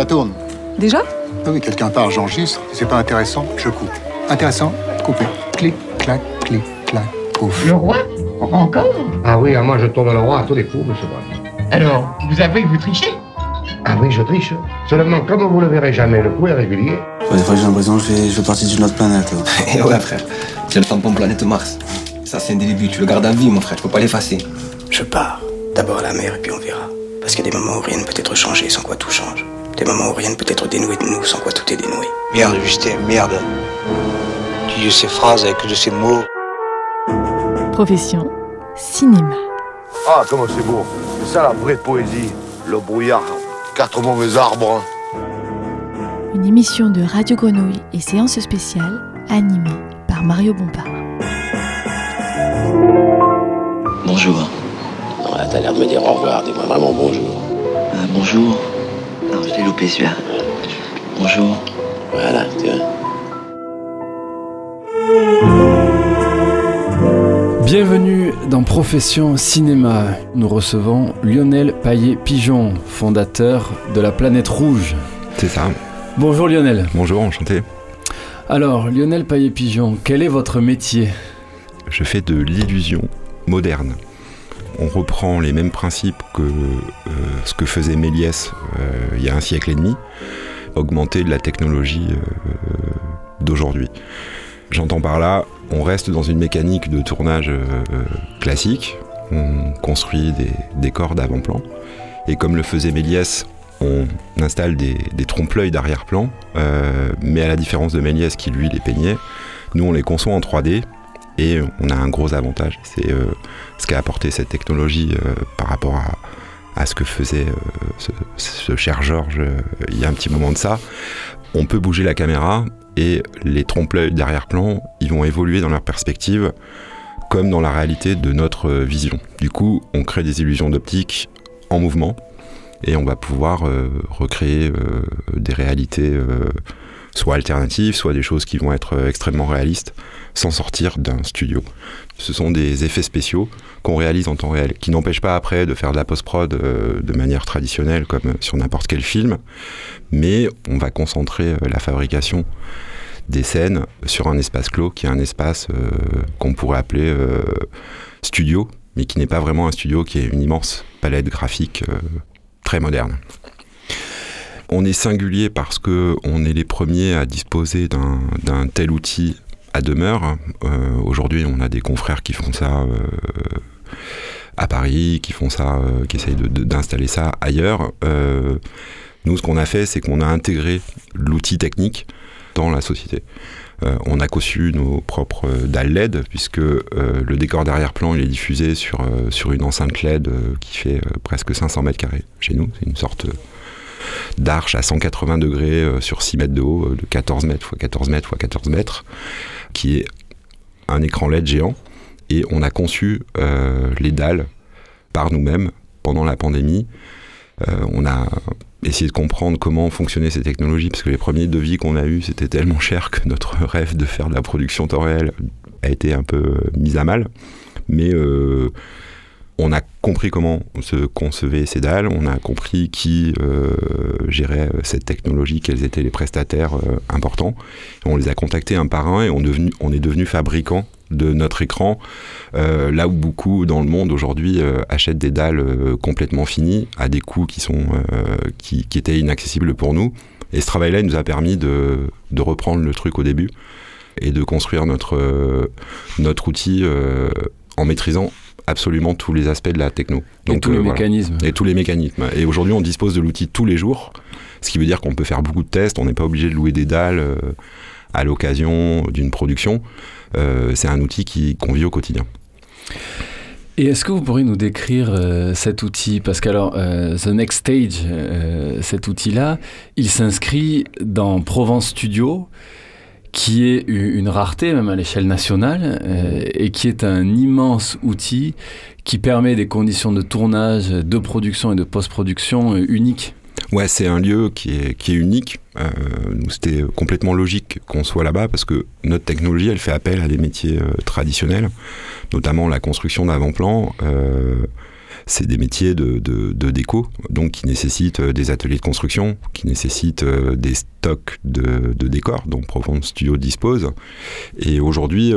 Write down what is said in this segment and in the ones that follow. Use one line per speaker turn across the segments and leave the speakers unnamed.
Ça tourne.
Déjà
Ah oui, quelqu'un part, j'enregistre. C'est pas intéressant, je coupe. Intéressant, coupé. Clic, clac, clic, clac, pouf.
Le roi Encore
Ah oui, ah, moi je tourne le roi à tous les coups, monsieur Brun.
Alors, vous avouez que vous trichez
Ah oui, je triche. Seulement, comme vous le verrez jamais, le coup est régulier.
Ouais, des fois, j'ai l'impression que je fais, je fais partie d'une autre planète.
Et ouais, frère, tu as le tampon planète Mars. Ça, c'est un début, tu le gardes à vie, mon frère, tu peux pas l'effacer.
Je pars. D'abord à la mer et puis on verra. Parce qu'il y a des moments où rien ne peut être changé sans quoi tout change. Des moments où rien ne peut être dénoué de nous sans quoi tout est dénoué.
Merde, Justin, merde. Tu dis ces phrases avec de ces mots.
Profession cinéma.
Ah, comment c'est beau. C'est ça la vraie poésie. Le brouillard, quatre mauvais arbres.
Une émission de Radio Grenouille et séance spéciale animée par Mario Bompard.
Bonjour. Non, là, t'as l'air de me dire au revoir. Dis-moi vraiment bonjour.
Euh, bonjour. Je l'ai loupé celui-là. Bonjour.
Voilà, tu vois.
Bienvenue dans Profession Cinéma. Nous recevons Lionel Paillet-Pigeon, fondateur de la Planète Rouge.
C'est ça.
Bonjour Lionel.
Bonjour, enchanté.
Alors, Lionel Paillet-Pigeon, quel est votre métier?
Je fais de l'illusion moderne. On reprend les mêmes principes que euh, ce que faisait Méliès euh, il y a un siècle et demi, augmenter de la technologie euh, d'aujourd'hui. J'entends par là, on reste dans une mécanique de tournage classique, on construit des décors d'avant-plan, et comme le faisait Méliès, on installe des, trompe-l'œil d'arrière-plan, mais à la différence de Méliès qui lui les peignait, nous on les conçoit en 3D, et on a un gros avantage, ce qu'a apporté cette technologie euh, par rapport à, à ce que faisait euh, ce, cher Georges euh, il y a un petit moment de ça. On peut bouger la caméra et les trompe-l'œil d'arrière-plan, ils vont évoluer dans leur perspective comme dans la réalité de notre vision. Du coup, on crée des illusions d'optique en mouvement et on va pouvoir recréer des réalités soit alternatives, soit des choses qui vont être euh, extrêmement réalistes sans sortir d'un studio. Ce sont des effets spéciaux qu'on réalise en temps réel, qui n'empêchent pas après de faire de la post-prod euh, de manière traditionnelle comme sur n'importe quel film, mais on va concentrer euh, la fabrication des scènes sur un espace clos qui est un espace euh, qu'on pourrait appeler euh, studio, mais qui n'est pas vraiment un studio, qui est une immense palette graphique euh, très moderne. On est singulier parce que on est les premiers à disposer d'un tel outil à demeure. Euh, Aujourd'hui, on a des confrères qui font ça euh, à Paris, qui font ça, euh, qui essayent d'installer ça ailleurs. Nous, ce qu'on a fait, c'est qu'on a intégré l'outil technique dans la société. On a conçu nos propres dalles LED, puisque le décor d'arrière-plan est diffusé sur, sur une enceinte LED qui fait presque 500 mètres carrés chez nous. C'est une sorte euh, d'arche à 180 degrés euh, sur 6 mètres de haut, euh, de 14 mètres x 14 mètres x 14 mètres, qui est un écran LED géant. Et on a conçu euh, les dalles par nous-mêmes pendant la pandémie. On a essayé de comprendre comment fonctionnaient ces technologies, parce que les premiers devis qu'on a eus, c'était tellement cher que notre rêve de faire de la production temps réel a été un peu mis à mal. Mais on a compris comment se concevaient ces dalles, on a compris qui euh, gérait euh, cette technologie, quels étaient les prestataires euh, importants. On les a contactés un par un et on, est devenu fabricant de notre écran, là où beaucoup dans le monde aujourd'hui achètent des dalles complètement finies à des coûts qui, sont, qui, étaient inaccessibles pour nous. Et ce travail-là il nous a permis de, de reprendre le truc au début et de construire notre, notre outil en maîtrisant absolument tous les aspects de la techno.
Et tous les mécanismes.
Et tous les mécanismes. Et aujourd'hui, on dispose de l'outil tous les jours, ce qui veut dire qu'on peut faire beaucoup de tests, on n'est pas obligé de louer des dalles euh, à l'occasion d'une production. Euh, c'est un outil qui qu'on vit au quotidien.
Et est-ce que vous pourriez nous décrire euh, cet outil? Parce que alors, euh, The Next Stage, euh, cet outil-là, il s'inscrit dans Provence Studio, qui est une rareté même à l'échelle nationale, euh, et qui est un immense outil qui permet des conditions de tournage, de production et de post-production euh, uniques.
Ouais, c'est un lieu qui est, qui est unique. Euh, c'était complètement logique qu'on soit là-bas parce que notre technologie, elle fait appel à des métiers euh, traditionnels, notamment la construction d'avant-plan. Euh, c'est des métiers de, de, déco, donc qui nécessitent des ateliers de construction, qui nécessitent des stocks de, de décors dont Provence Studio dispose. Et aujourd'hui,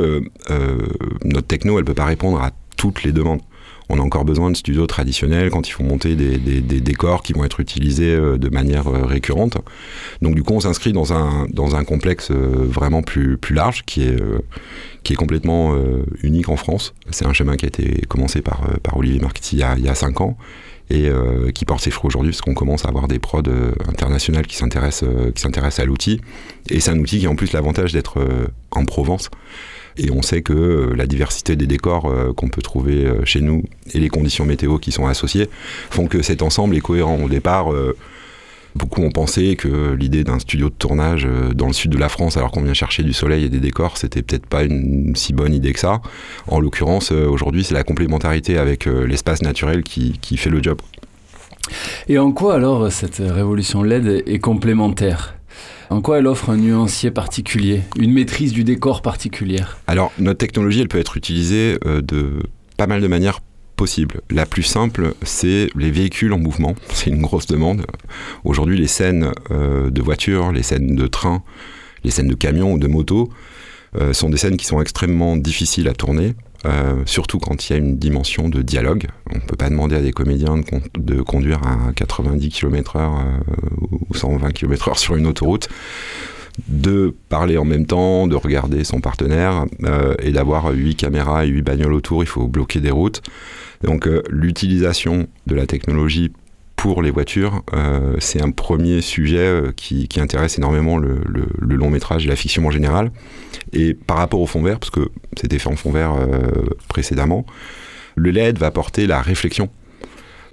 notre techno, elle peut pas répondre à toutes les demandes on a encore besoin de studios traditionnels quand il faut monter des, décors qui vont être utilisés euh, de manière euh, récurrente. Donc du coup, on s'inscrit dans un, dans un complexe euh, vraiment plus, plus large qui est, qui est complètement unique en France. C'est un chemin qui a été commencé par, par Olivier Marquetti il y a, il y a cinq ans et qui porte ses fruits aujourd'hui parce qu'on commence à avoir des prods internationales qui s'intéressent qui s'intéressent à l'outil et c'est un outil qui a en plus l'avantage d'être en Provence et on sait que euh, la diversité des décors euh, qu'on peut trouver euh, chez nous et les conditions météo qui sont associées font que cet ensemble est cohérent. Au départ, Beaucoup ont pensé que l'idée d'un studio de tournage dans le sud de la France, alors qu'on vient chercher du soleil et des décors, c'était peut-être pas une si bonne idée que ça. En l'occurrence, aujourd'hui, c'est la complémentarité avec l'espace naturel qui, qui, fait le job.
Et en quoi alors cette révolution LED est complémentaire? En quoi elle offre un nuancier particulier, une maîtrise du décor particulière?
Alors, notre technologie, elle peut être utilisée euh, de pas mal de manières possibles. La plus simple, c'est les véhicules en mouvement. C'est une grosse demande. Aujourd'hui, les scènes euh, de voitures, les scènes de train, les scènes de camions ou de motos euh, sont des scènes qui sont extrêmement difficiles à tourner. Euh, surtout quand il y a une dimension de dialogue. On ne peut pas demander à des comédiens de, conduire à 90 km/h euh, ou 120 km/h sur une autoroute, de parler en même temps, de regarder son partenaire euh, et d'avoir 8 caméras et 8 bagnoles autour. Il faut bloquer des routes. Donc l'utilisation de la technologie pour les voitures, c'est un premier sujet qui, intéresse énormément le, long métrage et la fiction en général. Et par rapport au fond vert, parce que c'était fait en fond vert euh, précédemment, le LED va apporter la réflexion.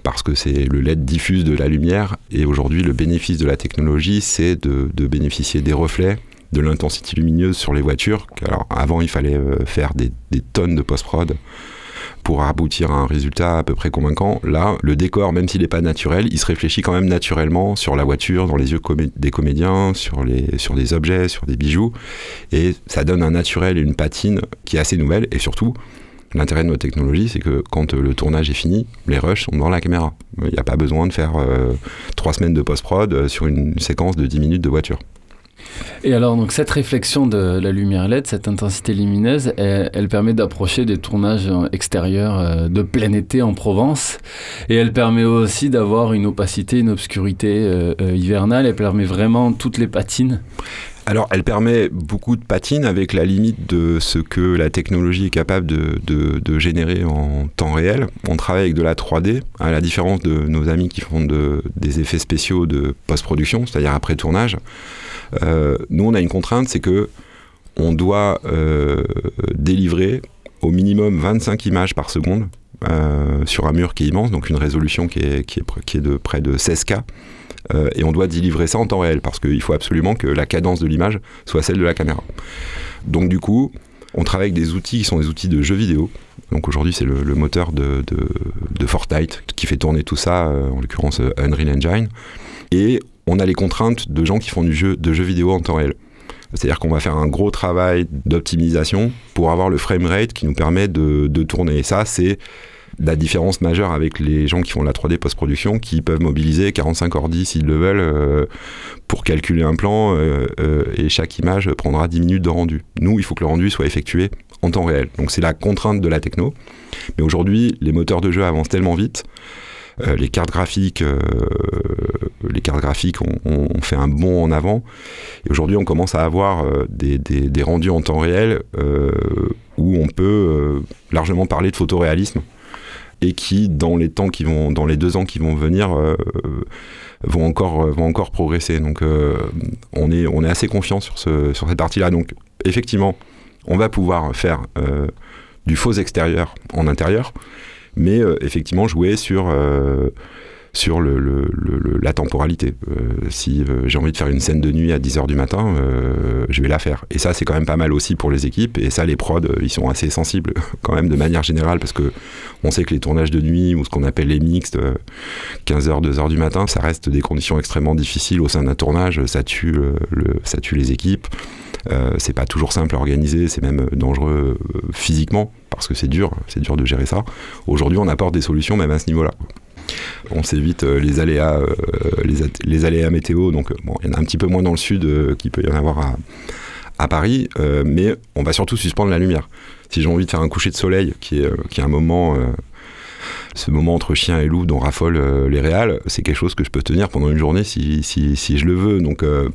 Parce que c'est le LED diffuse de la lumière, et aujourd'hui le bénéfice de la technologie, c'est de, bénéficier des reflets, de l'intensité lumineuse sur les voitures. Alors avant, il fallait euh, faire des, des tonnes de post-prod pour aboutir à un résultat à peu près convaincant. Là, le décor, même s'il n'est pas naturel, il se réfléchit quand même naturellement sur la voiture, dans les yeux des comédiens, sur, les, sur des objets, sur des bijoux. Et ça donne un naturel et une patine qui est assez nouvelle. Et surtout, l'intérêt de notre technologie, c'est que quand le tournage est fini, les rushs sont dans la caméra. Il n'y a pas besoin de faire euh, trois semaines de post-prod sur une séquence de 10 minutes de voiture.
Et alors, donc, cette réflexion de la lumière LED, cette intensité lumineuse, elle, permet d'approcher des tournages extérieurs euh, de plein été en Provence. Et elle permet aussi d'avoir une opacité, une obscurité euh, euh, hivernale. Elle permet vraiment toutes les patines.
Alors, elle permet beaucoup de patines avec la limite de ce que la technologie est capable de, de, générer en temps réel. On travaille avec de la 3D, à la différence de nos amis qui font de, des effets spéciaux de post-production, c'est-à-dire après tournage. Euh, nous, on a une contrainte, c'est que on doit euh, délivrer au minimum 25 images par seconde euh, sur un mur qui est immense, donc une résolution qui est, qui est, de près de 16K. et on doit délivrer ça en temps réel parce qu'il faut absolument que la cadence de l'image soit celle de la caméra. Donc du coup, on travaille avec des outils qui sont des outils de jeux vidéo. Donc aujourd'hui, c'est le, moteur de, de, de, Fortnite qui fait tourner tout ça, en l'occurrence Unreal Engine. Et on a les contraintes de gens qui font du jeu, de jeux vidéo en temps réel. C'est-à-dire qu'on va faire un gros travail d'optimisation pour avoir le framerate qui nous permet de, tourner. Et ça, c'est la différence majeure avec les gens qui font la 3D post-production, qui peuvent mobiliser 45 ordi s'ils le veulent euh, pour calculer un plan, euh, euh, et chaque image prendra 10 minutes de rendu. Nous, il faut que le rendu soit effectué en temps réel. Donc c'est la contrainte de la techno. Mais aujourd'hui, les moteurs de jeu avancent tellement vite euh, les cartes graphiques, euh, les cartes graphiques ont, fait un bond en avant. Et aujourd'hui, on commence à avoir euh, des, rendus en temps réel où on peut largement parler de photoréalisme et qui, dans les temps qui vont, dans les deux ans qui vont venir, vont encore, vont encore progresser. Donc, on est, on est assez confiant sur ce, sur cette partie-là. Donc, effectivement, on va pouvoir faire du faux extérieur en intérieur mais euh, effectivement jouer sur, euh, sur le, le- le- la temporalité. Euh, si euh, j'ai envie de faire une scène de nuit à 10h du matin, euh, je vais la faire. Et ça, c'est quand même pas mal aussi pour les équipes. Et ça, les prods, euh, ils sont assez sensibles quand même de manière générale parce que on sait que les tournages de nuit ou ce qu'on appelle les mixtes, euh, 15h, 2h du matin, ça reste des conditions extrêmement difficiles au sein d'un tournage. Ça tue, le- le- ça tue les équipes. Euh, c'est pas toujours simple à organiser, c'est même dangereux euh, physiquement parce que c'est dur, c'est dur de gérer ça. Aujourd'hui, on apporte des solutions même à ce niveau-là. On s'évite euh, les aléas, euh, les, aléas météo. Donc, euh, il y en a un petit peu moins dans le sud euh, qu'il peut y en avoir à, Paris, euh, mais on va surtout suspendre la lumière. Si j'ai envie de faire un coucher de soleil, qui est, euh, un moment, euh, ce moment entre chien et loup dont raffolent euh, les réals, c'est quelque chose que je peux tenir pendant une journée si, je le veux. Donc, euh,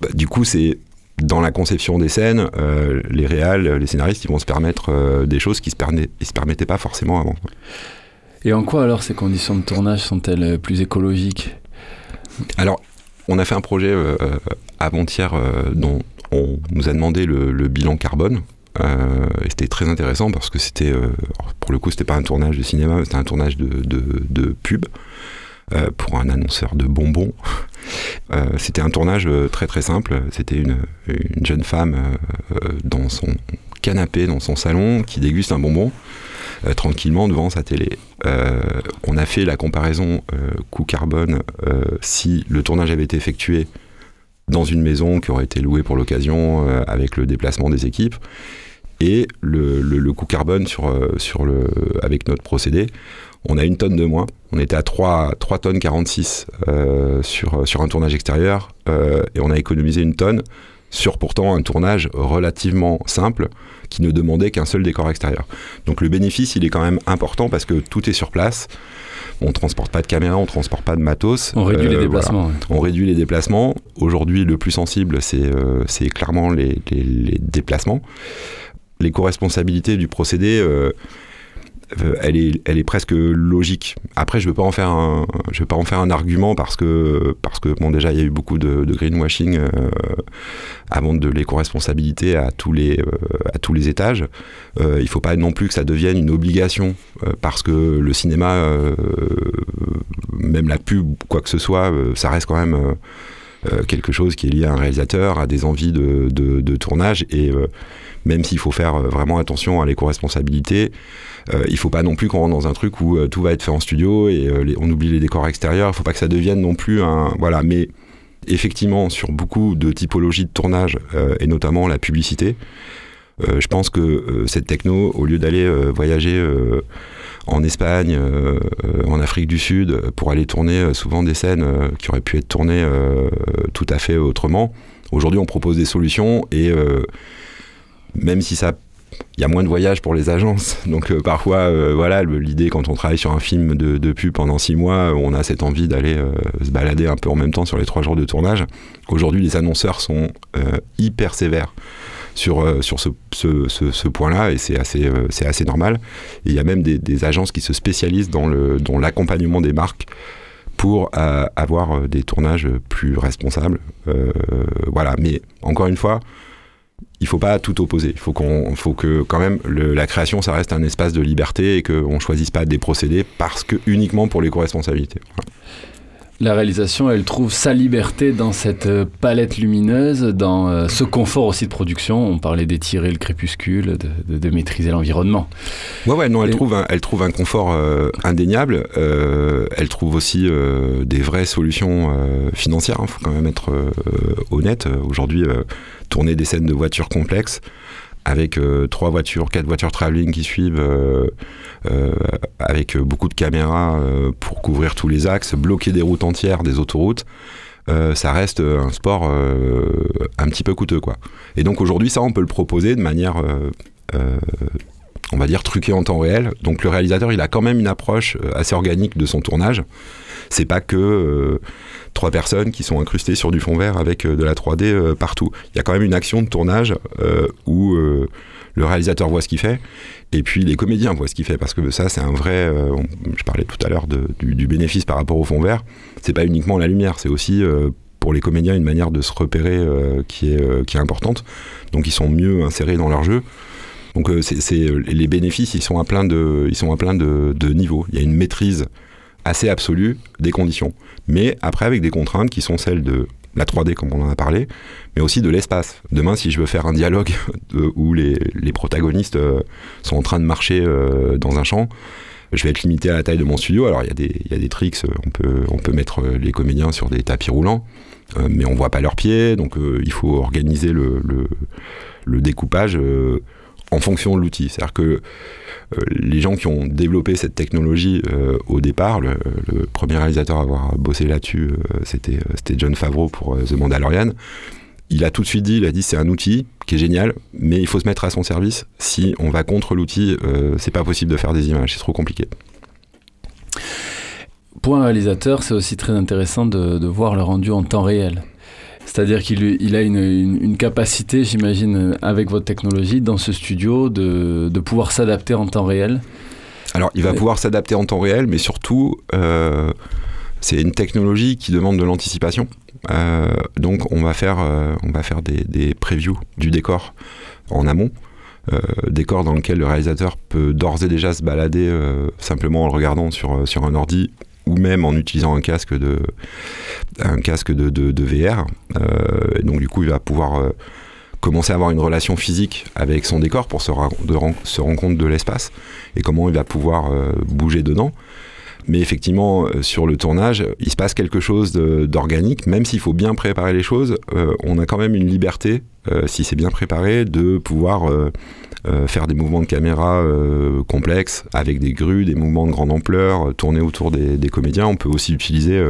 bah, du coup, c'est dans la conception des scènes, euh, les réals, les scénaristes, ils vont se permettre euh, des choses qui se, permet- ils se permettaient pas forcément avant.
Et en quoi alors ces conditions de tournage sont-elles euh, plus écologiques?
Alors, on a fait un projet euh, euh, avant-hier dont on nous a demandé le, bilan carbone. Euh, c'était très intéressant parce que c'était, pour le coup, c'était pas un tournage de cinéma, c'était un tournage de, pub pour un annonceur de bonbons. C'était un tournage très très simple. C'était une, une jeune femme dans son canapé, dans son salon, qui déguste un bonbon tranquillement devant sa télé. Euh, on a fait la comparaison euh, coût carbone euh, si le tournage avait été effectué dans une maison qui aurait été louée pour l'occasion avec le déplacement des équipes et le, coût carbone avec notre procédé. On a une tonne de moins. On était à 3, 3 tonnes 46 euh, sur, un tournage extérieur et on a économisé une tonne sur pourtant un tournage relativement simple qui ne demandait qu'un seul décor extérieur. Donc le bénéfice, il est quand même important parce que tout est sur place. On transporte pas de caméra, on transporte pas de matos.
On réduit les
Euh,
déplacements.
voilà.
ouais.
On réduit les déplacements. Aujourd'hui, le plus sensible, c'est euh, clairement les, les- les déplacements. L'éco-responsabilité du procédé, euh, euh, elle, est, elle est presque logique. Après, je ne veux pas en faire un, je veux pas en faire un argument parce que, parce que bon, déjà, il y a eu beaucoup de, de greenwashing euh, avant de l'éco-responsabilité à, tous les, euh, à tous les étages. Euh, il ne faut pas non plus que ça devienne une obligation euh, parce que le cinéma, même la pub, quoi que ce soit, ça reste quand même quelque chose qui est lié à un réalisateur, à des envies de, de- de tournage. Et même s'il faut faire vraiment attention à l'éco-responsabilité, euh, il faut pas non plus qu'on rentre dans un truc où euh, tout va être fait en studio et euh, on oublie les décors extérieurs. Il faut pas que ça devienne non plus un. Voilà, mais effectivement, sur beaucoup de typologies de tournage, euh, et notamment la publicité, je pense que cette techno, au lieu d'aller voyager en Espagne, en Afrique du Sud, pour aller tourner souvent des scènes qui auraient pu être tournées tout à fait autrement, aujourd'hui on propose des solutions et même si ça il y a moins de voyages pour les agences, donc euh, parfois, euh, voilà, l'idée quand on travaille sur un film de, de pub pendant six mois, on a cette envie d'aller euh, se balader un peu en même temps sur les trois jours de tournage. Aujourd'hui, les annonceurs sont euh, hyper sévères sur, euh, sur ce, ce- point-là, et c'est assez, euh, c'est assez normal. Il y a même des, des agences qui se spécialisent dans le- dans l'accompagnement des marques pour euh, avoir euh, des tournages plus responsables. Euh, voilà, mais encore une fois, il faut pas tout opposer. Il faut que quand même la création, ça reste un espace de liberté et qu'on choisisse pas des procédés parce que uniquement pour l'éco-responsabilité. Voilà.
La réalisation, elle trouve sa liberté dans cette euh, palette lumineuse, dans euh, ce confort aussi de production. On parlait d'étirer le crépuscule, de, de- de maîtriser l'environnement.
Ouais, ouais, non, elle,
Et-
trouve un, elle trouve un confort euh, indéniable. Euh, elle trouve aussi euh, des vraies solutions financières. Il faut quand même être honnête. Aujourd'hui, tourner des scènes de voitures complexes avec euh, trois voitures, quatre voitures travelling qui suivent, euh, euh, avec beaucoup de caméras euh, pour couvrir tous les axes, bloquer des routes entières, des autoroutes. euh, ça reste un sport euh, un petit peu coûteux, quoi. Et donc aujourd'hui, ça, on peut le proposer de manière euh, euh, on va dire truqué en temps réel. Donc le réalisateur, il a quand même une approche euh, assez organique de son tournage. C'est pas que euh, trois personnes qui sont incrustées sur du fond vert avec euh, de la 3D euh, partout. Il y a quand même une action de tournage où le réalisateur voit ce qu'il fait et puis les comédiens voient ce qu'il fait parce que ça c'est un vrai. je parlais tout à l'heure du, bénéfice par rapport au fond vert. C'est pas uniquement la lumière, c'est aussi pour les comédiens une manière de se repérer qui, est, qui est importante. Donc ils sont mieux insérés dans leur jeu. Donc euh, c'est- les bénéfices, ils sont à plein de, ils sont à plein de, niveaux. Il y a une maîtrise assez absolue des conditions. Mais après, avec des contraintes qui sont celles de la 3D, comme on en a parlé, mais aussi de l'espace. Demain, si je veux faire un dialogue où les, les protagonistes euh, sont en train de marcher euh, dans un champ, je vais être limité à la taille de mon studio. Alors, il y, a des, y a des tricks, on peut, on peut mettre les comédiens sur des tapis roulants, euh, mais on voit pas leurs pieds, donc il faut organiser le, le découpage en fonction de l'outil. C'est-à-dire que euh, les gens qui ont développé cette technologie euh, au départ, le, premier réalisateur à avoir bossé là-dessus, euh, c'était John Favreau pour The Mandalorian. Il a tout de suite dit, il a dit c'est un outil qui est génial, mais il faut se mettre à son service. Si on va contre l'outil, c'est pas possible de faire des images, c'est trop compliqué.
Pour un réalisateur, c'est aussi très intéressant de, de voir le rendu en temps réel. C'est-à-dire qu'il a une, capacité, j'imagine, avec votre technologie, dans ce studio, de, pouvoir s'adapter en temps réel.
Alors, il va pouvoir s'adapter en temps réel, mais surtout, euh, c'est une technologie qui demande de l'anticipation. Euh, donc, on va faire, euh, on va faire des, des, previews du décor en amont. décor dans lequel le réalisateur peut d'ores et déjà se balader simplement en le regardant sur, sur un ordi ou même en utilisant un casque de, un casque de, de, VR. Euh, donc du coup, il va pouvoir euh, commencer à avoir une relation physique avec son décor pour se, se rendre compte de l'espace et comment il va pouvoir euh, bouger dedans. Mais effectivement, sur le tournage, il se passe quelque chose d'organique, même s'il faut bien préparer les choses, on a quand même une liberté, si c'est bien préparé, de pouvoir faire des mouvements de caméra euh, complexes avec des grues, des mouvements de grande ampleur, euh, tourner autour des, comédiens. On peut aussi utiliser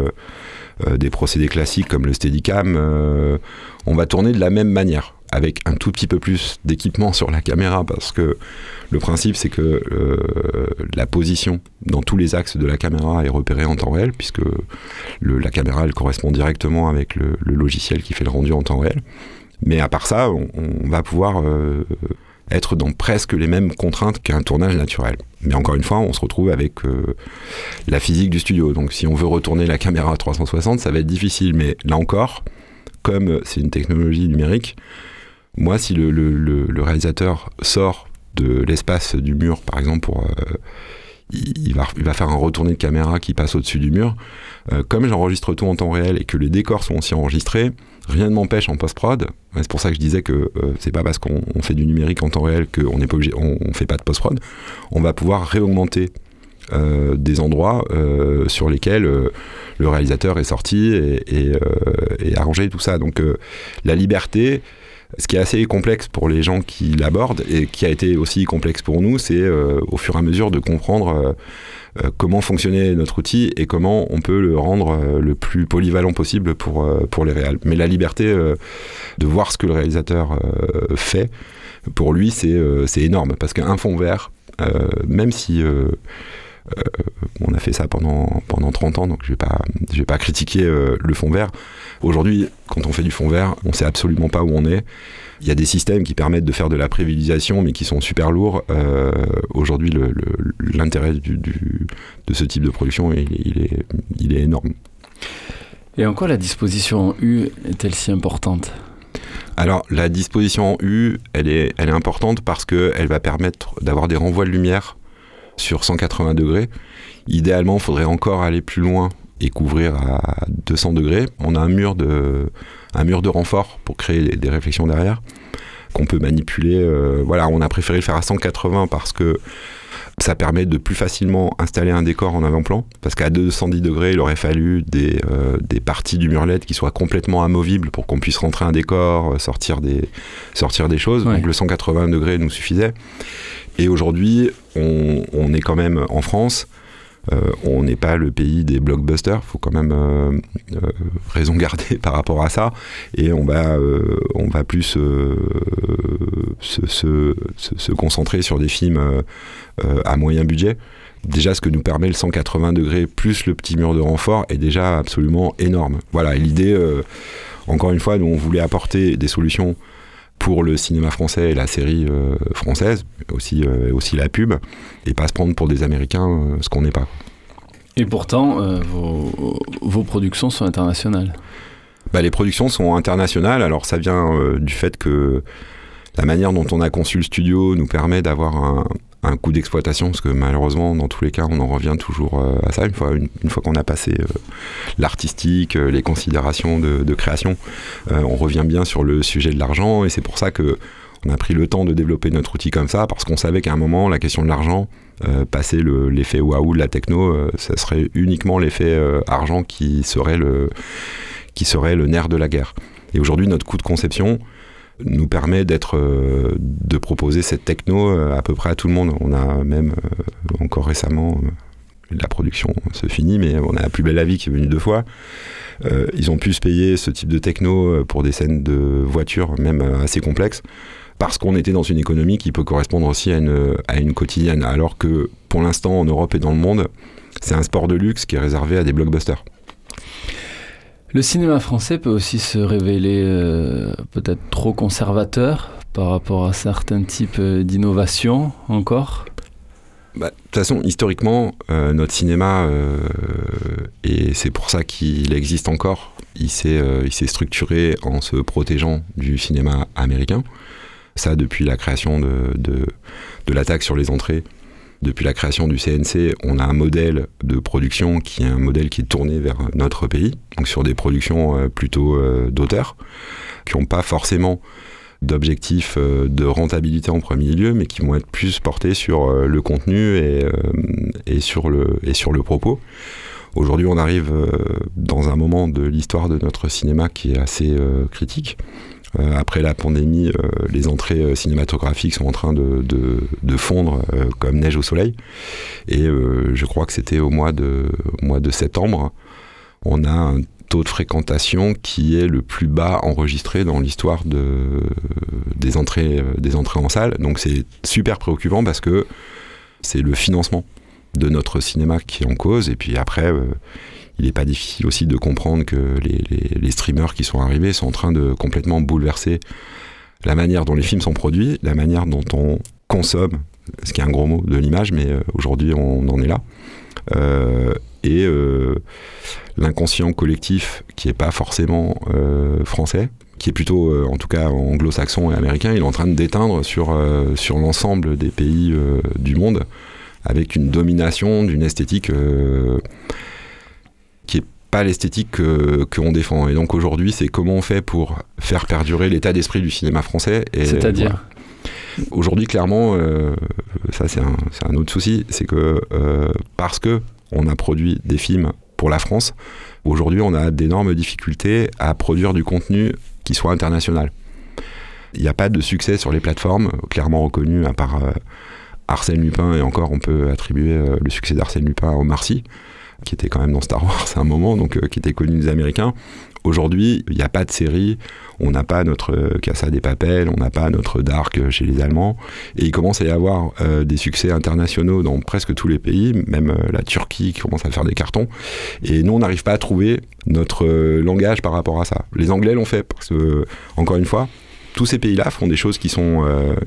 des procédés classiques comme le Steadicam. on va tourner de la même manière avec un tout petit peu plus d'équipement sur la caméra parce que le principe c'est que la position dans tous les axes de la caméra est repérée en temps réel puisque la caméra elle correspond directement avec le, logiciel qui fait le rendu en temps réel. Mais à part ça, on va pouvoir être dans presque les mêmes contraintes qu'un tournage naturel. Mais encore une fois, on se retrouve avec euh, la physique du studio. Donc si on veut retourner la caméra à 360, ça va être difficile. Mais là encore, comme c'est une technologie numérique, moi, si le, réalisateur sort de l'espace du mur, par exemple, pour... Euh, il, va, faire un retourné de caméra qui passe au-dessus du mur. Euh, comme j'enregistre tout en temps réel et que les décors sont aussi enregistrés, rien ne m'empêche en post-prod. C'est pour ça que je disais que euh, c'est pas parce qu'on fait du numérique en temps réel qu'on n'est pas obligé, on, fait pas de post-prod. On va pouvoir réaugmenter euh, des endroits euh, sur lesquels le réalisateur est sorti et, et, arrangé tout ça. Donc la liberté, ce qui est assez complexe pour les gens qui l'abordent et qui a été aussi complexe pour nous, c'est au fur et à mesure de comprendre euh, comment fonctionnait notre outil et comment on peut le rendre euh, le plus polyvalent possible pour, euh, pour les réals. Mais la liberté de voir ce que le réalisateur fait, pour lui, c'est énorme. Parce qu'un fond vert, même si on a fait ça pendant, pendant 30 ans, donc je ne vais, pas, je vais pas critiquer le fond vert. Aujourd'hui, quand on fait du fond vert, on ne sait absolument pas où on est. Il y a des systèmes qui permettent de faire de la prévisualisation, mais qui sont super lourds. Euh, aujourd'hui, l'intérêt de ce type de production, il, est, il est énorme.
Et en quoi la disposition en U est-elle si importante?
Alors la disposition en U, elle est, elle est importante parce qu'elle va permettre d'avoir des renvois de lumière sur 180 degrés. Idéalement, il faudrait encore aller plus loin et couvrir à 200 degrés. On a un mur de, un mur de renfort pour créer des, réflexions derrière qu'on peut manipuler. Euh, voilà, on a préféré le faire à 180 parce que ça permet de plus facilement installer un décor en avant-plan, parce qu'à 210 degrés, il aurait fallu des, euh, des parties du murlet qui soient complètement amovibles pour qu'on puisse rentrer un décor, euh, sortir des, sortir des choses. Donc le 180 degrés nous suffisait. Et aujourd'hui, on, est quand même en France, euh, on n'est pas le pays des blockbusters, faut quand même euh, euh, raison garder par rapport à ça, et on va, on va plus se, se, concentrer sur des films à moyen budget. Déjà, ce que nous permet le 180 degrés plus le petit mur de renfort est déjà absolument énorme. Voilà, l'idée, encore une fois, nous on voulait apporter des solutions pour le cinéma français et la série euh, française, aussi, euh, aussi la pub, et pas se prendre pour des Américains, euh, ce qu'on n'est pas.
Et pourtant, vos, vos, productions sont internationales
bah, Les productions sont internationales, alors ça vient du fait que la manière dont on a conçu le studio nous permet d'avoir un, un coût d'exploitation, parce que malheureusement, dans tous les cas, on en revient toujours euh, à ça. Une fois, qu'on a passé euh, l'artistique, euh, les considérations de, création, on revient bien sur le sujet de l'argent, et c'est pour ça que on a pris le temps de développer notre outil comme ça, parce qu'on savait qu'à un moment, la question de l'argent, passer l'effet waouh de la techno, ça serait uniquement l'effet argent qui serait le qui serait le nerf de la guerre. Et aujourd'hui, notre coût de conception, nous permet d'être, euh, de proposer cette techno euh, à peu près à tout le monde. On a même euh, encore récemment, la production se finit, mais on a la plus belle la vie qui est venue deux fois. ils ont pu se payer ce type de techno pour des scènes de voitures, même assez complexes, parce qu'on était dans une économie qui peut correspondre aussi à une quotidienne. Alors que pour l'instant, en Europe et dans le monde, c'est un sport de luxe qui est réservé à des blockbusters.
Le cinéma français peut aussi se révéler euh, peut-être trop conservateur par rapport à certains types euh, d'innovations encore
bah, de toute façon, historiquement, euh, notre cinéma, et c'est pour ça qu'il existe encore, il s'est structuré en se protégeant du cinéma américain. Ça, depuis la création de, de, de sur les entrées depuis la création du CNC, on a un modèle de production qui est un modèle qui est tourné vers notre pays, donc sur des productions euh, plutôt euh, d'auteurs, qui n'ont pas forcément d'objectifs euh, de rentabilité en premier lieu, mais qui vont être plus portés sur le contenu et, sur le propos. Aujourd'hui, on arrive dans un moment de l'histoire de notre cinéma qui est assez critique. Euh, après la pandémie, euh, les entrées euh, cinématographiques sont en train de, fondre comme neige au soleil. Et je crois que c'était au mois de, septembre. On a un taux de fréquentation qui est le plus bas enregistré dans l'histoire de, des, entrées, des entrées en salle. Donc c'est super préoccupant parce que c'est le financement de notre cinéma qui est en cause. Et puis après, il n'est pas difficile aussi de comprendre que les, streamers qui sont arrivés sont en train de complètement bouleverser la manière dont les films sont produits, la manière dont on consomme, ce qui est un gros mot de l'image, mais euh, aujourd'hui on en est là. Euh, et euh, l'inconscient collectif qui n'est pas forcément français, qui est plutôt en tout cas anglo-saxon et américain, il est en train de déteindre sur, sur l'ensemble des pays du monde avec une domination d'une esthétique pas l'esthétique que qu'on défend. Et donc aujourd'hui, c'est comment on fait pour faire perdurer l'état d'esprit du cinéma français.
C'est-à-dire
Aujourd'hui, clairement, euh, ça c'est un, un, autre souci, c'est que euh, parce que on a produit des films pour la France, aujourd'hui on a d'énormes difficultés à produire du contenu qui soit international. Il n'y a pas de succès sur les plateformes, clairement reconnu, à part euh, Arsène Lupin, et encore on peut attribuer le succès d'Arsène Lupin au Marcy qui était quand même dans Star Wars à un moment, donc euh, qui était connu des Américains. Aujourd'hui, il n'y a pas de série, on n'a pas notre euh, Casa des Papels, on n'a pas notre Dark euh, chez les Allemands, et il commence à y avoir des succès internationaux dans presque tous les pays, même la Turquie qui commence à faire des cartons, et nous on n'arrive pas à trouver notre langage par rapport à ça. Les Anglais l'ont fait, parce que, encore une fois, tous ces pays-là font des choses qui sont,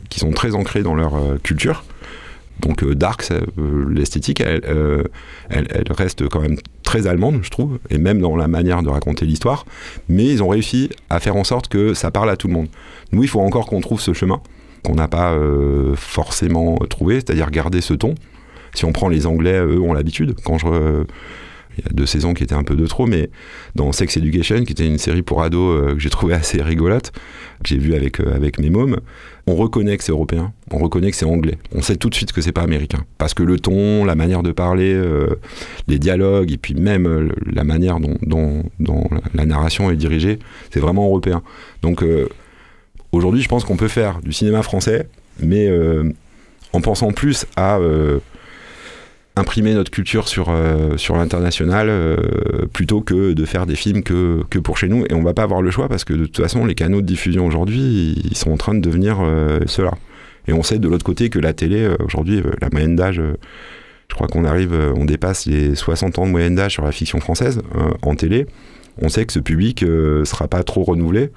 qui sont très ancrées dans leur culture, donc euh, dark, euh, l'esthétique, euh, elle, reste quand même très allemande, je trouve, et même dans la manière de raconter l'histoire. Mais ils ont réussi à faire en sorte que ça parle à tout le monde. Nous, il faut encore qu'on trouve ce chemin qu'on n'a pas forcément trouvé, c'est-à-dire garder ce ton. Si on prend les Anglais, eux ont l'habitude. Quand je il y a deux saisons qui étaient un peu de trop, mais dans Sex Education, qui était une série pour ados que j'ai trouvé assez rigolote, que j'ai vu avec, avec mes mômes, on reconnaît que c'est européen, on reconnaît que c'est anglais. On sait tout de suite que c'est pas américain. Parce que le ton, la manière de parler, euh, les dialogues, et puis même euh, la manière dont, la narration est dirigée, c'est vraiment européen. Donc euh, aujourd'hui, je pense qu'on peut faire du cinéma français, mais en pensant plus à imprimer notre culture sur, euh, sur l'international euh, plutôt que de faire des films que, que pour chez nous. Et on va pas avoir le choix parce que de toute façon, les canaux de diffusion aujourd'hui, ils sont en train de devenir euh, ceux-là. Et on sait de l'autre côté que la télé, aujourd'hui, la moyenne d'âge, je crois qu'on arrive, on dépasse les 60 ans de moyenne d'âge sur la fiction française en télé. On sait que ce public sera pas trop renouvelé.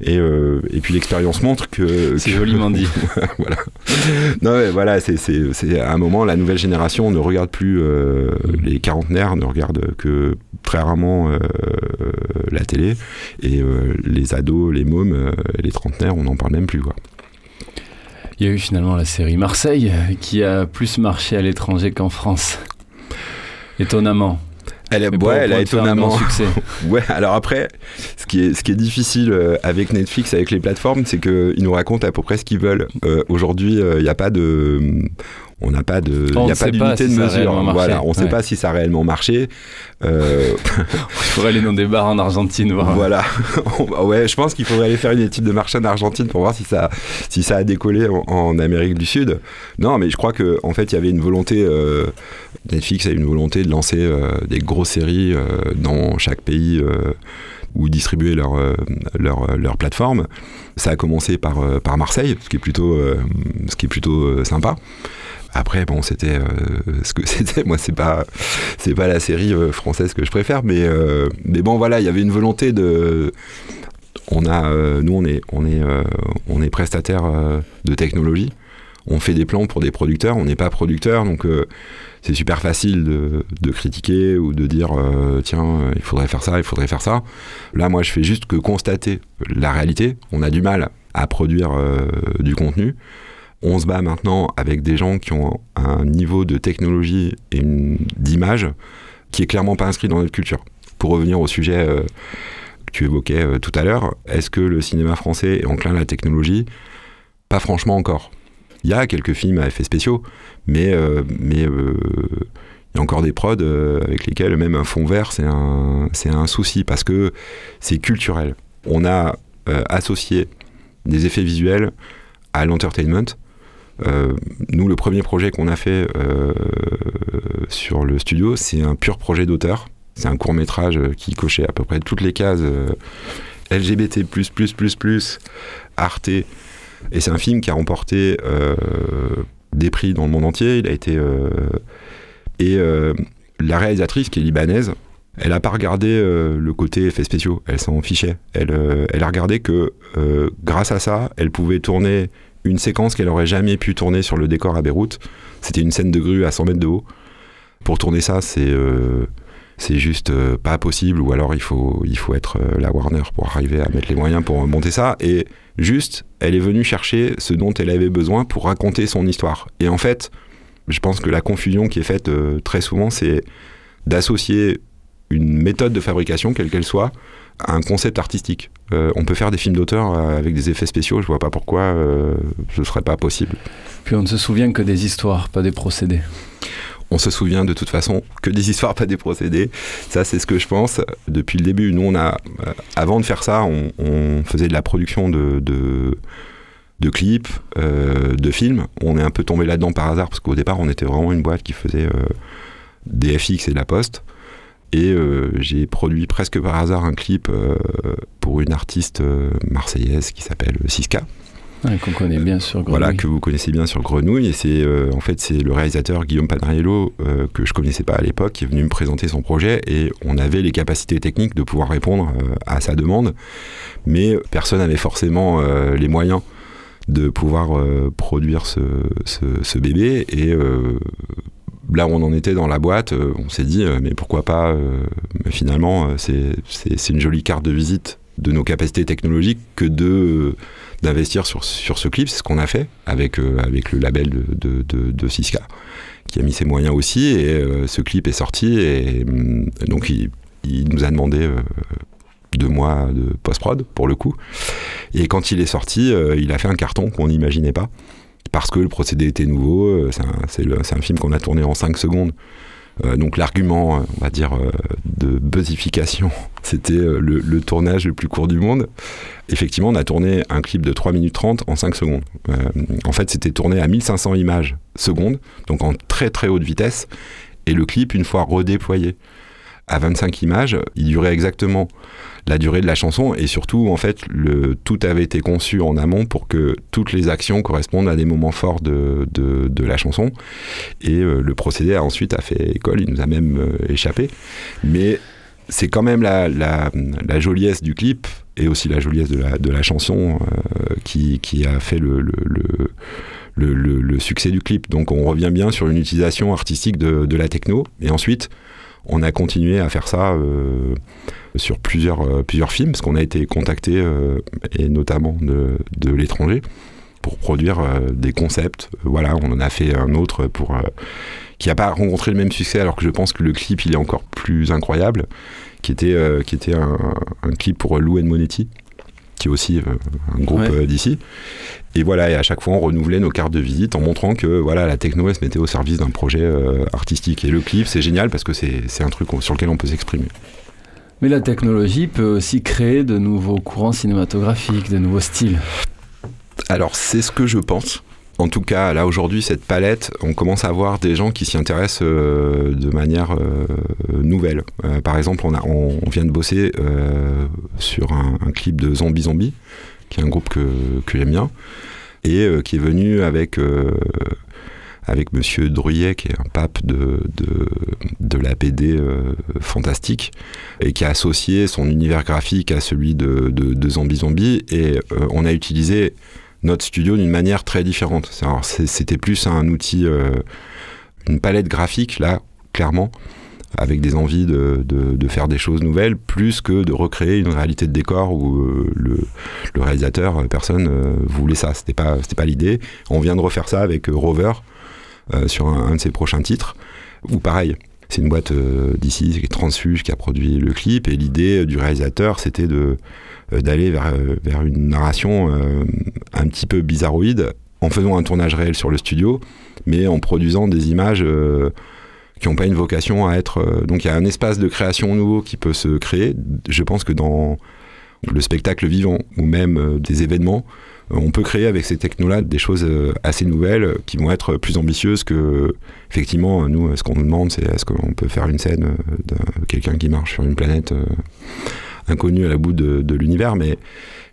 Et, euh, et puis l'expérience montre que.
C'est joliment dit.
voilà. Non, mais voilà, c'est à un moment, la nouvelle génération ne regarde plus euh, mm. les quarantenaires, ne regarde que très rarement euh, la télé. Et les ados, les mômes, les trentenaires, on n'en parle même plus. Quoi.
Il y a eu finalement la série Marseille qui a plus marché à l'étranger qu'en France. Étonnamment.
Elle, est, ouais, elle a étonnamment.
succès.
ouais, alors après, ce qui est, ce qui est difficile euh, avec Netflix, avec les plateformes, c'est qu'ils nous racontent à peu près ce qu'ils veulent. Euh, Aujourd'hui, il n'y a pas de. On n'a pas de,
On
il y
ne
a
sait
pas d'unité
si
de mesure. Voilà, on ne sait
Ouais.
pas si ça a réellement marché. Euh,
Il faudrait aller dans des bars en Argentine voir.
Voilà. ouais, je pense qu'il faudrait aller faire une étude de marché en Argentine pour voir si ça, si ça a décollé en, en Amérique du Sud. Non, mais je crois qu'en en fait, il y avait une volonté. euh, Netflix a une volonté de lancer euh, des grosses séries dans chaque pays où distribuer leur, leur, leur plateforme. Ça a commencé par, par Marseille, ce qui est plutôt, ce qui est plutôt sympa. Après, bon, c'était euh, ce que c'était. Moi, c'est pas, c'est pas la série euh, française que je préfère, mais, euh, mais bon, voilà, il y avait une volonté de. On a, nous, on est, on est, on est prestataire de technologie. On fait des plans pour des producteurs. On n'est pas producteur, donc c'est super facile de, de critiquer ou de dire tiens, il faudrait faire ça, il faudrait faire ça. Là, moi, je fais juste que constater la réalité. On a du mal à produire du contenu. On se bat maintenant avec des gens qui ont un niveau de technologie et d'image qui est clairement pas inscrit dans notre culture. Pour revenir au sujet euh, que tu évoquais euh, tout à l'heure, est-ce que le cinéma français est enclin à la technologie? Pas franchement encore. Il y a quelques films à effets spéciaux, mais euh, il y a encore des prods avec lesquels même un fond vert c'est un souci parce que c'est culturel. On a associé des effets visuels à l'entertainment. Euh, nous, le premier projet qu'on a fait euh, sur le studio, c'est un pur projet d'auteur. C'est un court métrage qui cochait à peu près toutes les cases euh, LGBT, Arte. Et c'est un film qui a remporté des prix dans le monde entier. Il a été. et la réalisatrice, qui est libanaise, elle n'a pas regardé le côté effets spéciaux. Elle s'en fichait. Elle, a regardé que grâce à ça, elle pouvait tourner une séquence qu'elle aurait jamais pu tourner sur le décor à Beyrouth. C'était une scène de grue à 100 mètres de haut. Pour tourner ça, c'est euh, juste euh, pas possible, ou alors il faut, il faut être euh, la Warner pour arriver à mettre les moyens pour monter ça. Et juste, elle est venue chercher ce dont elle avait besoin pour raconter son histoire. Et en fait, je pense que la confusion qui est faite très souvent, c'est d'associer une méthode de fabrication, quelle qu'elle soit, un concept artistique. Euh, on peut faire des films d'auteur euh, avec des effets spéciaux, je vois pas pourquoi euh, ce serait pas possible.
Puis on ne se souvient que des histoires, pas des procédés.
On se souvient de toute façon que des histoires, pas des procédés. Ça, c'est ce que je pense. Depuis le début, nous, on a, euh, avant de faire ça, on, on faisait de la production de, de, de clips, de films. On est un peu tombé là-dedans par hasard parce qu'au départ, on était vraiment une boîte qui faisait des FX et de la poste. Et euh, j'ai produit presque par hasard un clip euh, pour une artiste euh, marseillaise qui s'appelle Siska.
Ouais, Qu'on connaît bien sur Grenouille.
Voilà, que vous connaissez bien sur Grenouille. Et c'est en fait c'est le réalisateur Guillaume Panariello que je connaissais pas à l'époque qui est venu me présenter son projet et on avait les capacités techniques de pouvoir répondre à sa demande, mais personne n'avait forcément les moyens de pouvoir euh, produire ce, ce, ce bébé et euh, là où on en était dans la boîte, euh, on s'est dit euh, mais pourquoi pas euh, mais finalement c'est- une jolie carte de visite de nos capacités technologiques que de d'investir sur, ce clip, c'est ce qu'on a fait avec, le label de, de, qui a mis ses moyens aussi, et ce clip est sorti, et hum, donc il, nous a demandé deux mois de post-prod, pour le coup, et quand il est sorti, il a fait un carton qu'on n'imaginait pas, parce que le procédé était nouveau, euh, c'est un, film qu'on a tourné en 5 secondes, euh, donc l'argument, euh, on va dire, de buzzification, c'était le, tournage le plus court du monde. Effectivement, on a tourné un clip de 3 minutes 30 en 5 secondes. En fait, c'était tourné à 1500 images secondes, donc en très très haute vitesse. Et le clip, une fois redéployé à 25 images, il durait exactement la durée de la chanson et surtout en fait le, tout avait été conçu en amont pour que toutes les actions correspondent à des moments forts de, de, la chanson et euh, le procédé a ensuite a fait école, il nous a même euh, échappé mais c'est quand même la, la, la joliesse du clip et aussi la joliesse de la, de la chanson euh, qui, qui a fait le, le, le, succès du clip. Donc on revient bien sur une utilisation artistique de, de la techno. Et ensuite, on a continué à faire ça euh, sur plusieurs, euh, plusieurs films, parce qu'on a été contacté, euh, et notamment de, l'étranger, pour produire des concepts. voilà, on en a fait un autre pour qui n'a pas rencontré le même succès, alors que je pense que le clip il est encore plus incroyable, qui était un, clip pour Lou Monetti, qui est aussi un groupe d'ici. Et voilà, et à chaque fois, on renouvelait nos cartes de visite en montrant que voilà, la techno, elle se mettait au service d'un projet euh, artistique. Et le clip, c'est génial parce que c'est un truc sur lequel on peut s'exprimer.
Mais la technologie peut aussi créer de nouveaux courants cinématographiques, de nouveaux styles.
Alors, c'est ce que je pense. En tout cas, là aujourd'hui, cette palette, on commence à voir des gens qui s'y intéressent euh, de manière euh, nouvelle. par exemple, on, vient de bosser sur un, clip de Zombie Zombie qui est un groupe que, j'aime bien, et euh, qui est venu avec, euh, Monsieur Druyet, qui est un pape de, de, euh, fantastique, et qui a associé son univers graphique à celui de, Zombie Zombie, et on a utilisé notre studio d'une manière très différente. C'était plus un outil, une palette graphique, là, clairement, avec des envies de, de, faire des choses nouvelles, plus que de recréer une réalité de décor où euh, le, réalisateur, euh, personne euh, voulait ça. C'était pas, pas l'idée. On vient de refaire ça avec Rover sur un, de ses prochains titres, ou pareil. C'est une boîte d'ici, qui est Transfuge, qui a produit le clip, et l'idée du réalisateur, c'était de d'aller vers, vers une narration un petit peu bizarroïde, en faisant un tournage réel sur le studio, mais en produisant des images qui n'ont pas une vocation à être. Euh, donc il y a un espace de création nouveau qui peut se créer. Je pense que dans le spectacle vivant ou même euh, des événements, euh, on peut créer avec ces technos-là des choses assez nouvelles qui vont être plus ambitieuses que, effectivement, nous, ce qu'on nous demande, c'est est-ce qu'on peut faire une scène de quelqu'un qui marche sur une planète inconnue à la bout de, l'univers, mais,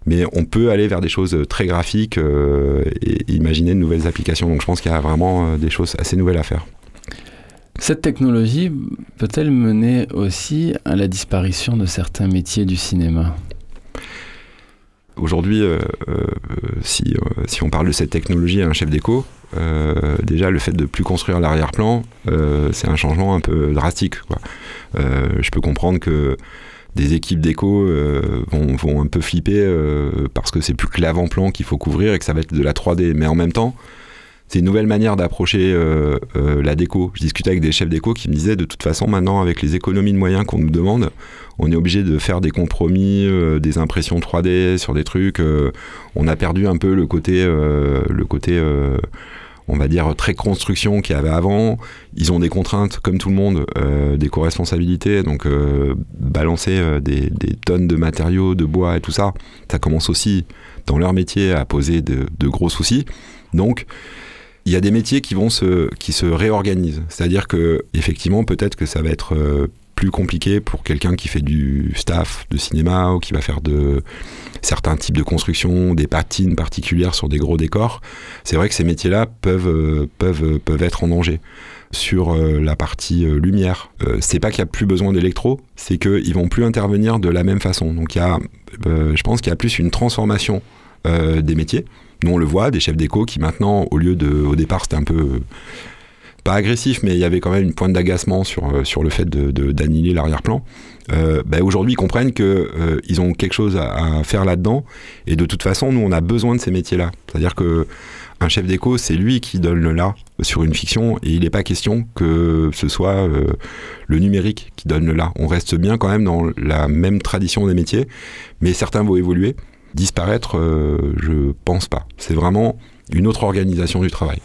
mais on peut aller vers des choses très graphiques et imaginer de nouvelles applications. Donc je pense qu'il y a vraiment des choses assez nouvelles à faire.
Cette technologie peut-elle mener aussi à la disparition de certains métiers du cinéma?
Aujourd'hui, euh, euh, si, euh, si, on parle de cette technologie à un chef d'écho, déjà le fait de plus construire l'arrière-plan, c'est un changement un peu drastique. je peux comprendre que des équipes vont, vont, un peu flipper parce que c'est plus que l'avant-plan qu'il faut couvrir et que ça va être de la 3D. Mais en même temps, c'est une nouvelle manière d'approcher euh, euh, la déco. Je discutais avec des chefs déco qui me disaient de toute façon maintenant avec les économies de moyens qu'on nous demande, on est obligé de faire des compromis, euh, des impressions 3D sur des trucs. on a perdu un peu le côté, le côté, on va dire très construction qu'il y avait avant. Ils ont des contraintes comme tout le monde, des co-responsabilités. Donc balancer des, tonnes de matériaux, de bois et tout ça, ça commence aussi dans leur métier à poser de gros soucis. Donc il y a des métiers qui vont se, qui se réorganisent. C'est-à-dire que, effectivement, peut-être que ça va être euh, plus compliqué pour quelqu'un qui fait du staff de cinéma ou qui va faire de certains types de construction, des patines particulières sur des gros décors. C'est vrai que ces métiers-là peuvent, euh, peuvent, peuvent être en danger. Sur euh, la partie lumière, c'est pas qu'il y a plus besoin d'électro, c'est qu'ils vont plus intervenir de la même façon. Donc il y a, je pense qu'il y a plus une transformation des métiers. Nous, on le voit, des chefs d'écho qui maintenant, au lieu de. Au départ, c'était un peu. Pas agressif, mais il y avait quand même une pointe d'agacement sur, euh, sur le fait d'annihiler de, l'arrière-plan. Euh, bah, aujourd'hui, ils comprennent qu'ils euh, ils ont quelque chose à, faire là-dedans. Et de toute façon, nous, on a besoin de ces métiers-là. C'est-à-dire que un chef d'écho, c'est lui qui donne le là sur une fiction, et il n'est pas question que ce soit le numérique qui donne le là. On reste bien quand même dans la même tradition des métiers, mais certains vont évoluer. Disparaître, euh, je pense pas. C'est vraiment une autre organisation du travail.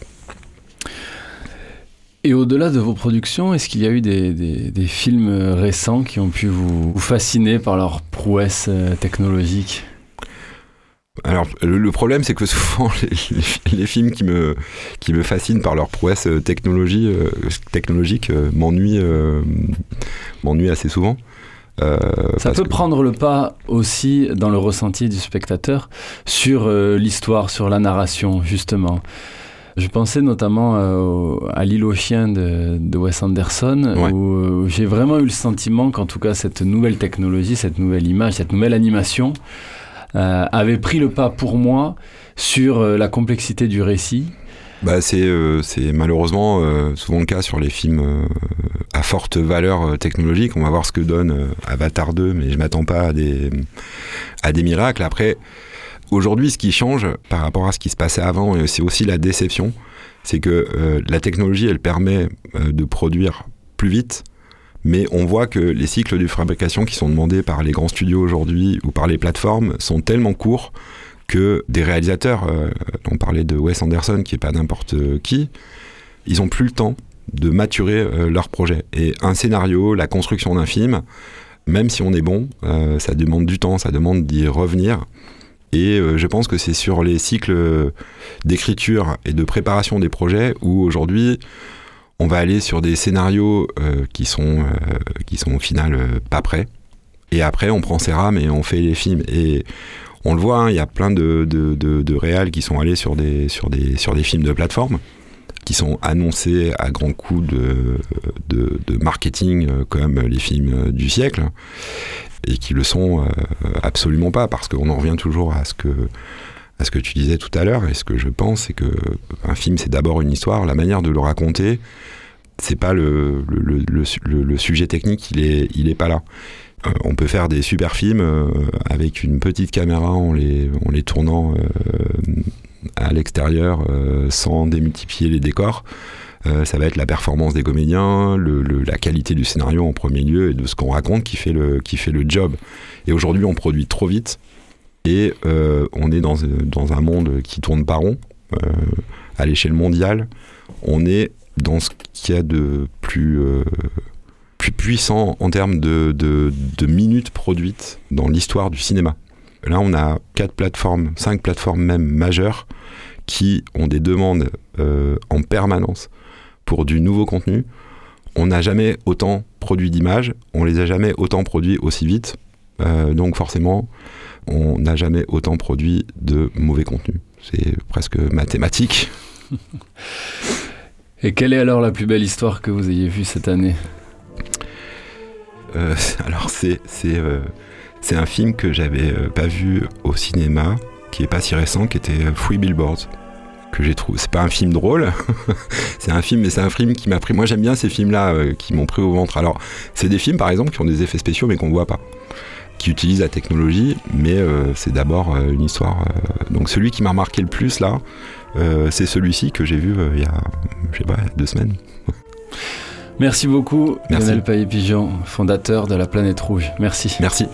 Et au-delà de vos productions, est-ce qu'il y a eu des, films récents qui ont pu vous, fasciner par leur prouesse euh, technologique
alors, le, problème, c'est que souvent, les, films qui me, qui me fascinent par leur prouesse euh, technologie, technologique m'ennuient assez souvent.
Euh, ça peut prendre le pas aussi dans le ressenti du spectateur sur euh, l'histoire, sur la narration, justement. Je pensais notamment euh, à L'île aux chiens de, Wes Anderson, où j'ai vraiment eu le sentiment qu'en tout cas cette nouvelle technologie, cette nouvelle image, cette nouvelle animation avait pris le pas pour moi sur la complexité du récit
bah, c'est euh, malheureusement euh, souvent le cas sur les films euh, à forte valeur euh, technologique. On va voir ce que donne Avatar 2, mais je m'attends pas à des, à des miracles. Après, Aujourd'hui, ce qui change par rapport à ce qui se passait avant, et c'est aussi la déception, c'est que euh, la technologie, elle permet euh, de produire plus vite, mais on voit que les cycles de fabrication qui sont demandés par les grands studios aujourd'hui ou par les plateformes sont tellement courts que des réalisateurs, euh, on parlait de Wes Anderson qui est pas n'importe qui, ils ont plus le temps de maturer euh, leur projet. Et un scénario, la construction d'un film, même si on est bon, euh, ça demande du temps, ça demande d'y revenir. Et euh, je pense que c'est sur les cycles d'écriture et de préparation des projets où aujourd'hui on va aller sur des scénarios qui, sont, qui sont au final pas prêts. Et après on prend ses rames et on fait les films. Et on le voit, hein, il y a plein de, de, de, réals qui sont allés sur des, sur, des, sur des films de plateforme qui sont annoncés à grands coups de, de, marketing euh, comme les films euh, du siècle et qui le sont euh, absolument pas parce qu'on en revient toujours à ce que à ce que tu disais tout à l'heure et ce que je pense c'est que un film c'est d'abord une histoire la manière de le raconter c'est pas le, le, le, le, sujet technique il est il est pas là on peut faire des super films euh, avec une petite caméra en les, tournant euh, à l'extérieur euh, sans démultiplier les décors. Euh, ça va être la performance des comédiens, la qualité du scénario en premier lieu et de ce qu'on raconte qui fait le, job. Et aujourd'hui, on produit trop vite et euh, on est dans, un monde qui tourne pas rond. Euh, à l'échelle mondiale, on est dans ce qu'il y a de plus, euh, plus puissant en termes de, minutes produites dans l'histoire du cinéma. Là, on a quatre plateformes, cinq plateformes même majeures qui ont des demandes euh, en permanence pour du nouveau contenu. On n'a jamais autant produit d'images, on les a jamais autant produits aussi vite. Euh, donc forcément, on n'a jamais autant produit de mauvais contenu. C'est presque mathématique.
Et quelle est alors la plus belle histoire que vous ayez vue cette année?
Alors c'est euh, c'est un film que j'avais euh, pas vu au cinéma, qui est pas si récent, qui était euh, Free Billboards que j'ai trouvé. C'est pas un film drôle, c'est un film, mais c'est un film qui m'a pris. Moi, j'aime bien ces films-là euh, qui m'ont pris au ventre. Alors, c'est des films, par exemple, qui ont des effets spéciaux, mais qu'on voit pas, qui utilisent la technologie, mais euh, c'est d'abord euh, une histoire. euh, Donc, celui qui m'a marqué le plus là, euh, c'est celui-ci que j'ai vu euh, il y a, je sais pas, deux semaines.
Merci beaucoup,
Merci.
Lionel Paillet-Pigeon, fondateur de la Planète Rouge. Merci.
Merci.